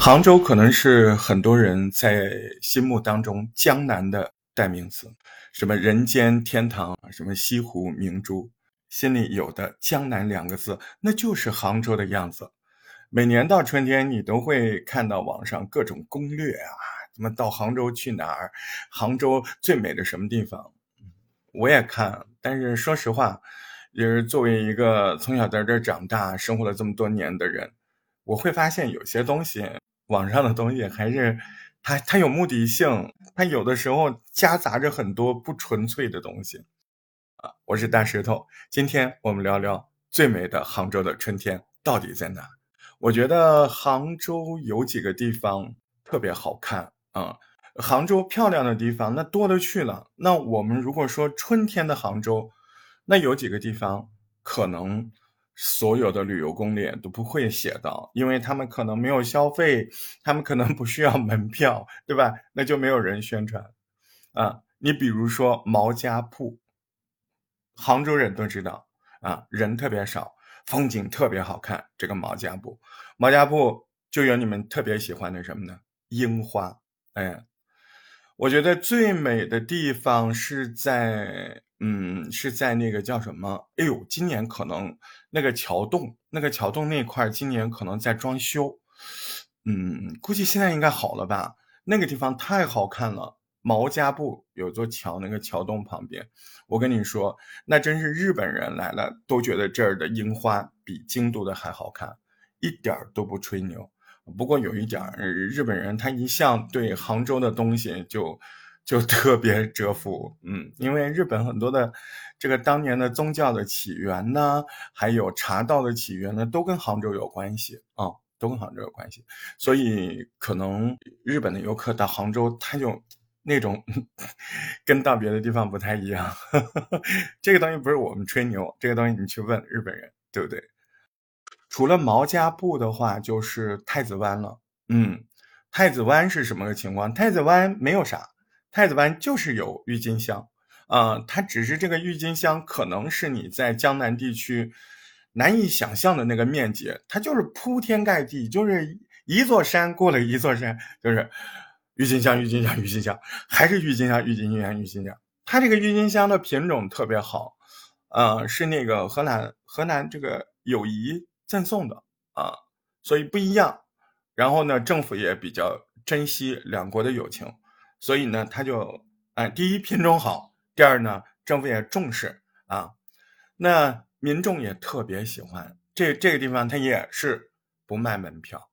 杭州可能是很多人在心目当中江南的代名词，什么人间天堂，什么西湖明珠，心里有的江南两个字，那就是杭州的样子。每年到春天，你都会看到网上各种攻略啊，怎么到杭州去哪儿，杭州最美的什么地方，我也看。但是说实话，就是作为一个从小在这儿长大、生活了这么多年的人，我会发现有些东西。网上的东西还是它它有目的性，它有的时候夹杂着很多不纯粹的东西啊！我是大石头，今天我们聊聊最美的杭州的春天到底在哪？我觉得杭州有几个地方特别好看啊！杭州漂亮的地方那多了去了。那我们如果说春天的杭州，那有几个地方可能？所有的旅游攻略都不会写到，因为他们可能没有消费，他们可能不需要门票，对吧？那就没有人宣传啊。你比如说毛家铺，杭州人都知道啊，人特别少，风景特别好看。这个毛家铺，毛家铺就有你们特别喜欢的什么呢？樱花。哎，我觉得最美的地方是在。嗯，是在那个叫什么？哎呦，今年可能那个桥洞，那个桥洞那块今年可能在装修。嗯，估计现在应该好了吧？那个地方太好看了，毛家埠有座桥，那个桥洞旁边，我跟你说，那真是日本人来了都觉得这儿的樱花比京都的还好看，一点儿都不吹牛。不过有一点，日本人他一向对杭州的东西就。就 特别折服，嗯，因为日本很多的这个当年的宗教的起源呢，还有茶道的起源呢，都跟杭州有关系啊，都跟杭州有关系，所以可能日本的游客到杭州，他就那种跟到别的地方不太一样。这个东西不是我们吹牛，这个东西你去问日本人，对不对？除了毛家埠的话，就是太子湾了。嗯，太子湾是什么个情况？太子湾没有啥。太子湾就是有郁金香，啊，它只是这个郁金香可能是你在江南地区难以想象的那个面积，它就是铺天盖地，就是一座山过了一座山，就是郁金香、郁金香、郁金香，还是郁金香、郁金香、郁金香。它这个郁金香的品种特别好，呃，是那个河南河南这个友谊赠送的啊，所以不一样。然后呢，政府也比较珍惜两国的友情。所以呢，他就，哎，第一品种好，第二呢，政府也重视啊，那民众也特别喜欢这这个地方，它也是不卖门票，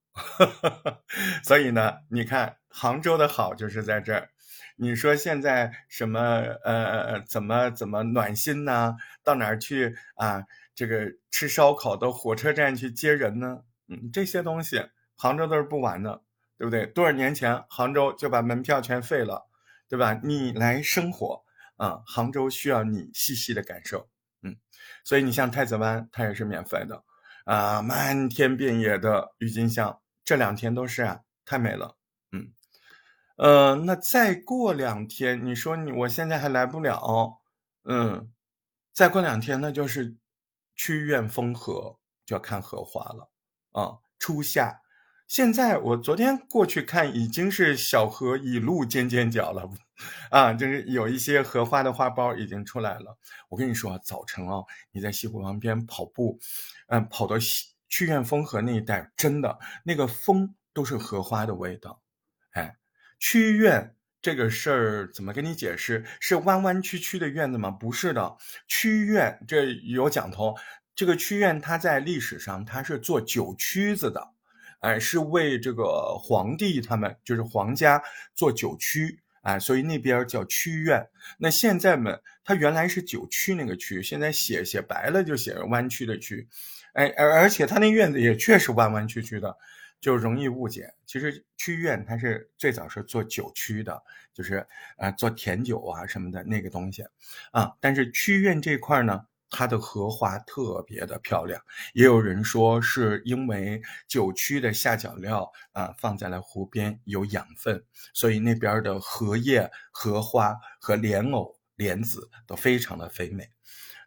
所以呢，你看杭州的好就是在这儿。你说现在什么呃怎么怎么暖心呢？到哪儿去啊？这个吃烧烤到火车站去接人呢？嗯，这些东西杭州都是不玩的。对不对？多少年前杭州就把门票全废了，对吧？你来生活啊，杭州需要你细细的感受，嗯。所以你像太子湾，它也是免费的啊，漫天遍野的郁金香，这两天都是啊，太美了，嗯。呃，那再过两天，你说你我现在还来不了，嗯，再过两天那就是曲院风荷就要看荷花了啊，初夏。现在我昨天过去看，已经是小荷已露尖尖角了，啊，就是有一些荷花的花苞已经出来了。我跟你说，早晨啊，你在西湖旁边跑步，嗯，跑到曲院风荷那一带，真的那个风都是荷花的味道。哎，曲院这个事儿怎么跟你解释？是弯弯曲曲的院子吗？不是的，曲院这有讲头。这个曲院它在历史上它是做酒曲子的。哎，是为这个皇帝他们，就是皇家做酒曲，哎，所以那边叫曲院。那现在们，它原来是酒曲那个曲，现在写写白了就写弯曲的曲，哎，而而且它那院子也确实弯弯曲曲的，就容易误解。其实曲院它是最早是做酒曲的，就是呃做甜酒啊什么的那个东西啊。但是曲院这块呢？它的荷花特别的漂亮，也有人说是因为酒曲的下脚料啊放在了湖边有养分，所以那边的荷叶、荷花和莲藕、莲子都非常的肥美。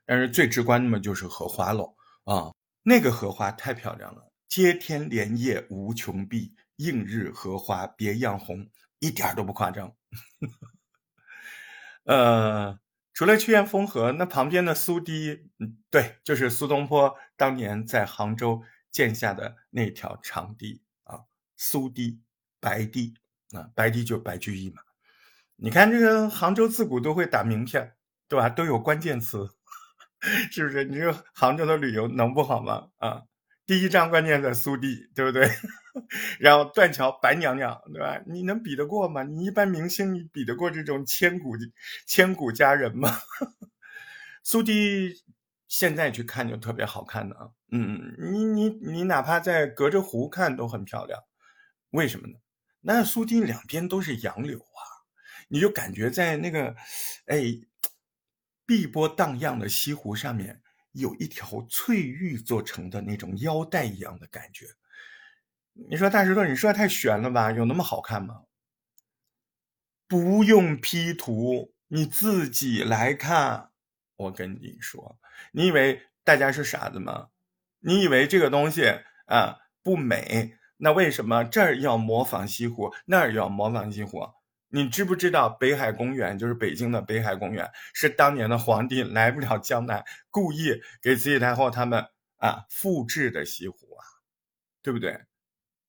但是最直观的嘛就是荷花喽啊，那个荷花太漂亮了，接天莲叶无穷碧，映日荷花别样红，一点都不夸张。呃，除了曲园风荷，那旁边的苏堤，嗯，对，就是苏东坡当年在杭州建下的那条长堤啊，苏堤、白堤啊，白堤就白居易嘛。你看这个杭州自古都会打名片，对吧？都有关键词，是不是？你说杭州的旅游能不好吗？啊，第一张关键在苏堤，对不对？然后断桥白娘娘，对吧？你能比得过吗？你一般明星，你比得过这种千古千古佳人吗？苏堤现在去看就特别好看的啊，嗯，你你你哪怕在隔着湖看都很漂亮，为什么呢？那苏堤两边都是杨柳啊，你就感觉在那个，哎，碧波荡漾的西湖上面有一条翠玉做成的那种腰带一样的感觉。你说大石头，你说太悬了吧？有那么好看吗？不用 P 图，你自己来看。我跟你说，你以为大家是傻子吗？你以为这个东西啊不美？那为什么这儿要模仿西湖，那儿要模仿西湖？你知不知道北海公园就是北京的北海公园，是当年的皇帝来不了江南，故意给慈禧太后他们啊复制的西湖啊，对不对？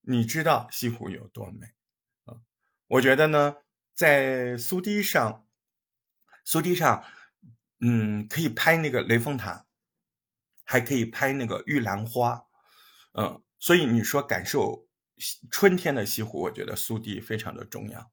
你知道西湖有多美啊？我觉得呢，在苏堤上，苏堤上，嗯，可以拍那个雷峰塔，还可以拍那个玉兰花，嗯，所以你说感受春天的西湖，我觉得苏堤非常的重要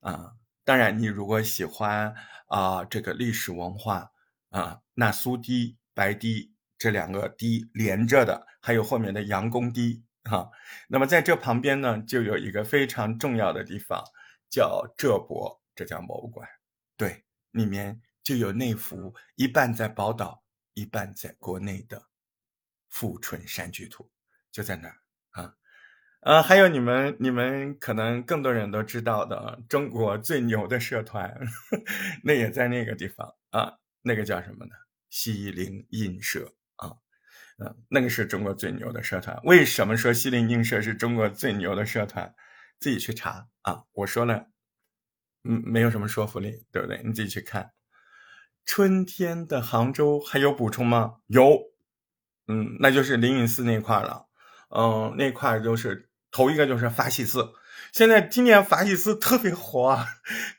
啊。当然，你如果喜欢啊这个历史文化啊，那苏堤、白堤这两个堤连着的，还有后面的杨公堤。哈，那么在这旁边呢，就有一个非常重要的地方，叫浙博浙江博物馆。对，里面就有那幅一半在宝岛，一半在国内的《富春山居图》，就在那儿啊。呃，还有你们你们可能更多人都知道的中国最牛的社团，那也在那个地方啊。那个叫什么呢？西泠印社啊。嗯，那个是中国最牛的社团。为什么说西泠印社是中国最牛的社团？自己去查啊！我说了，嗯，没有什么说服力，对不对？你自己去看。春天的杭州还有补充吗？有，嗯，那就是灵隐寺那块了。嗯，那块就是头一个就是法喜寺。现在今年法喜寺特别火，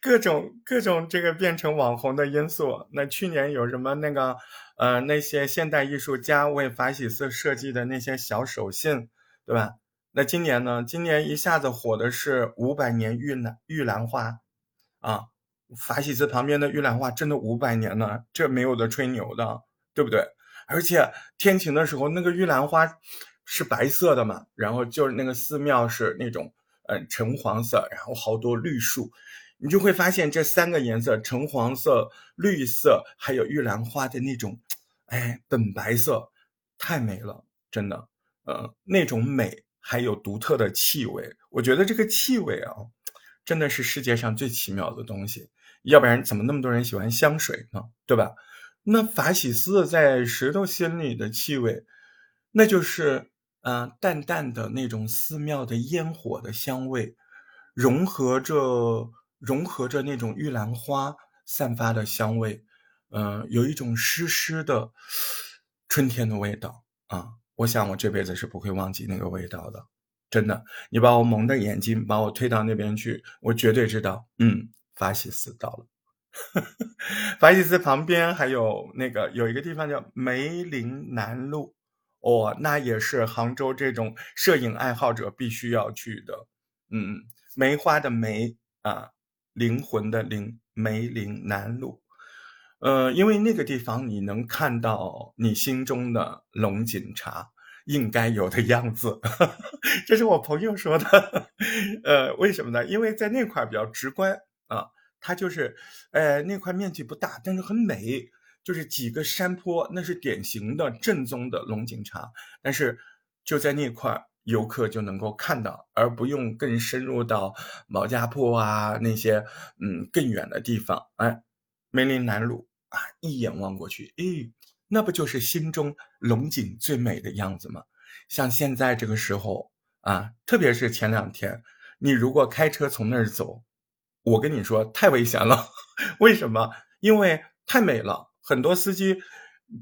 各种各种这个变成网红的因素。那去年有什么那个？呃，那些现代艺术家为法喜寺设计的那些小手信，对吧？那今年呢？今年一下子火的是五百年玉兰玉兰花，啊，法喜寺旁边的玉兰花真的五百年了，这没有的吹牛的，对不对？而且天晴的时候，那个玉兰花是白色的嘛，然后就是那个寺庙是那种嗯橙黄色，然后好多绿树。你就会发现这三个颜色：橙黄色、绿色，还有玉兰花的那种，哎，本白色，太美了，真的。呃，那种美还有独特的气味，我觉得这个气味啊，真的是世界上最奇妙的东西。要不然怎么那么多人喜欢香水呢？对吧？那法喜寺在石头心里的气味，那就是嗯，淡淡的那种寺庙的烟火的香味，融合着。融合着那种玉兰花散发的香味，嗯，有一种湿湿的春天的味道啊！我想我这辈子是不会忘记那个味道的，真的。你把我蒙着眼睛，把我推到那边去，我绝对知道，嗯，法喜寺到了。法喜寺旁边还有那个有一个地方叫梅林南路，哦，那也是杭州这种摄影爱好者必须要去的。嗯，梅花的梅啊。灵魂的灵，梅林南路，呃，因为那个地方你能看到你心中的龙井茶应该有的样子，这是我朋友说的，呃，为什么呢？因为在那块比较直观啊，它就是，呃，那块面积不大，但是很美，就是几个山坡，那是典型的正宗的龙井茶，但是就在那块。游客就能够看到，而不用更深入到毛家铺啊那些嗯更远的地方。哎，梅林南路啊，一眼望过去，哎，那不就是心中龙井最美的样子吗？像现在这个时候啊，特别是前两天，你如果开车从那儿走，我跟你说太危险了。为什么？因为太美了，很多司机，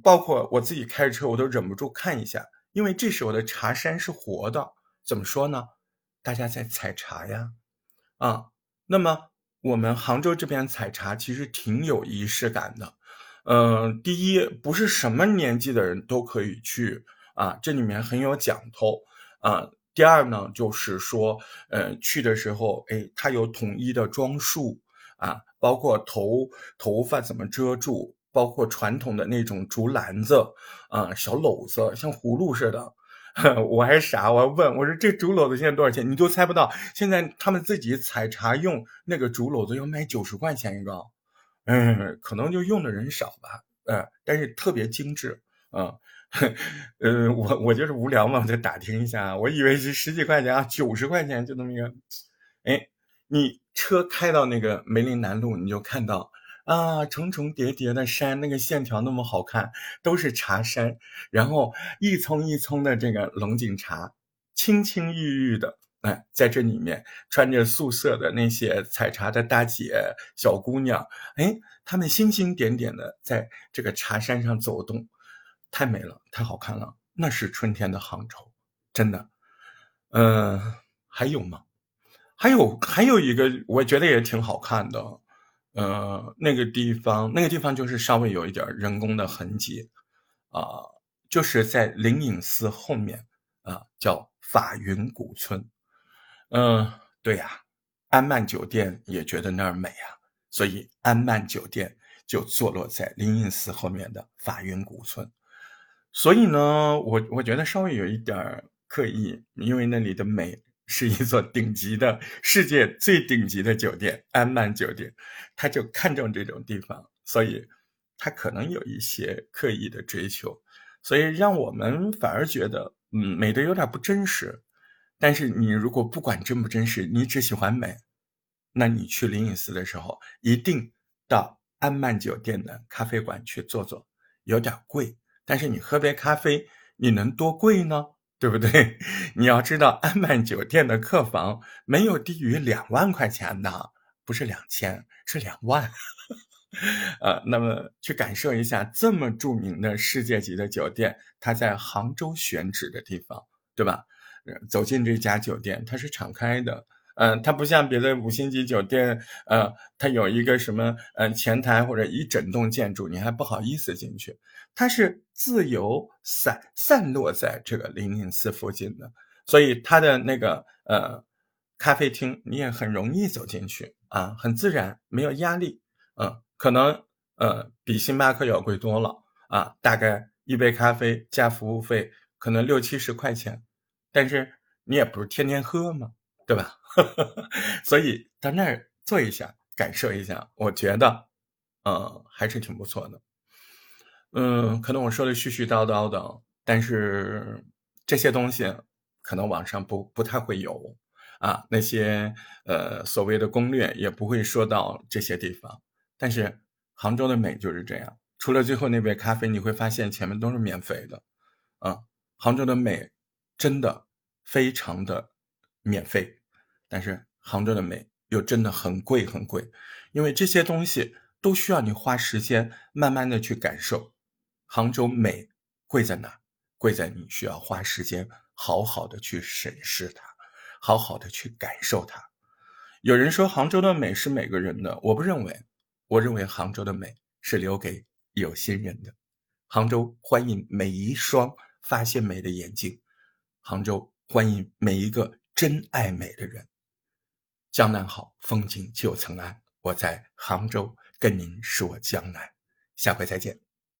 包括我自己开车，我都忍不住看一下，因为这时候的茶山是活的。怎么说呢？大家在采茶呀，啊，那么我们杭州这边采茶其实挺有仪式感的。嗯，第一，不是什么年纪的人都可以去啊，这里面很有讲头啊。第二呢，就是说，呃，去的时候，哎，它有统一的装束啊，包括头头发怎么遮住，包括传统的那种竹篮子啊，小篓子，像葫芦似的。我还傻，我还问我说这竹篓子现在多少钱？你都猜不到。现在他们自己采茶用那个竹篓子要卖九十块钱一个，嗯，可能就用的人少吧，呃，但是特别精致，啊，呃，我我就是无聊嘛，我就打听一下，我以为是十几块钱啊，九十块钱就那么一个，哎，你车开到那个梅林南路，你就看到。啊，重重叠叠的山，那个线条那么好看，都是茶山，然后一丛一丛的这个龙井茶，青青郁郁的，哎，在这里面穿着素色的那些采茶的大姐、小姑娘，哎，她们星星点点的在这个茶山上走动，太美了，太好看了，那是春天的杭州，真的。嗯，还有吗？还有还有一个，我觉得也挺好看的。呃，那个地方，那个地方就是稍微有一点人工的痕迹，啊，就是在灵隐寺后面啊，叫法云古村。嗯，对呀，安曼酒店也觉得那儿美啊，所以安曼酒店就坐落在灵隐寺后面的法云古村。所以呢，我我觉得稍微有一点刻意，因为那里的美。是一座顶级的世界最顶级的酒店——安曼酒店，他就看中这种地方，所以他可能有一些刻意的追求，所以让我们反而觉得，嗯，美的有点不真实。但是你如果不管真不真实，你只喜欢美，那你去灵隐寺的时候，一定到安曼酒店的咖啡馆去坐坐，有点贵，但是你喝杯咖啡，你能多贵呢？对不对？你要知道，安曼酒店的客房没有低于两万块钱的，不是两千，是两万。呃，那么去感受一下这么著名的世界级的酒店，它在杭州选址的地方，对吧？走进这家酒店，它是敞开的。嗯，它不像别的五星级酒店，呃，它有一个什么，呃，前台或者一整栋建筑，你还不好意思进去。它是自由散散落在这个灵隐寺附近的，所以它的那个呃咖啡厅你也很容易走进去啊，很自然，没有压力。嗯，可能呃比星巴克要贵多了啊，大概一杯咖啡加服务费可能六七十块钱，但是你也不是天天喝嘛，对吧？所以到那儿坐一下，感受一下，我觉得，呃，还是挺不错的。嗯，可能我说的絮絮叨叨的，但是这些东西可能网上不不太会有啊，那些呃所谓的攻略也不会说到这些地方。但是杭州的美就是这样，除了最后那杯咖啡，你会发现前面都是免费的。啊，杭州的美真的非常的免费。但是杭州的美又真的很贵很贵，因为这些东西都需要你花时间慢慢的去感受。杭州美贵在哪？贵在你需要花时间好好的去审视它，好好的去感受它。有人说杭州的美是每个人的，我不认为，我认为杭州的美是留给有心人的。杭州欢迎每一双发现美的眼睛，杭州欢迎每一个真爱美的人。江南好，风景旧曾谙。我在杭州跟您说江南，下回再见。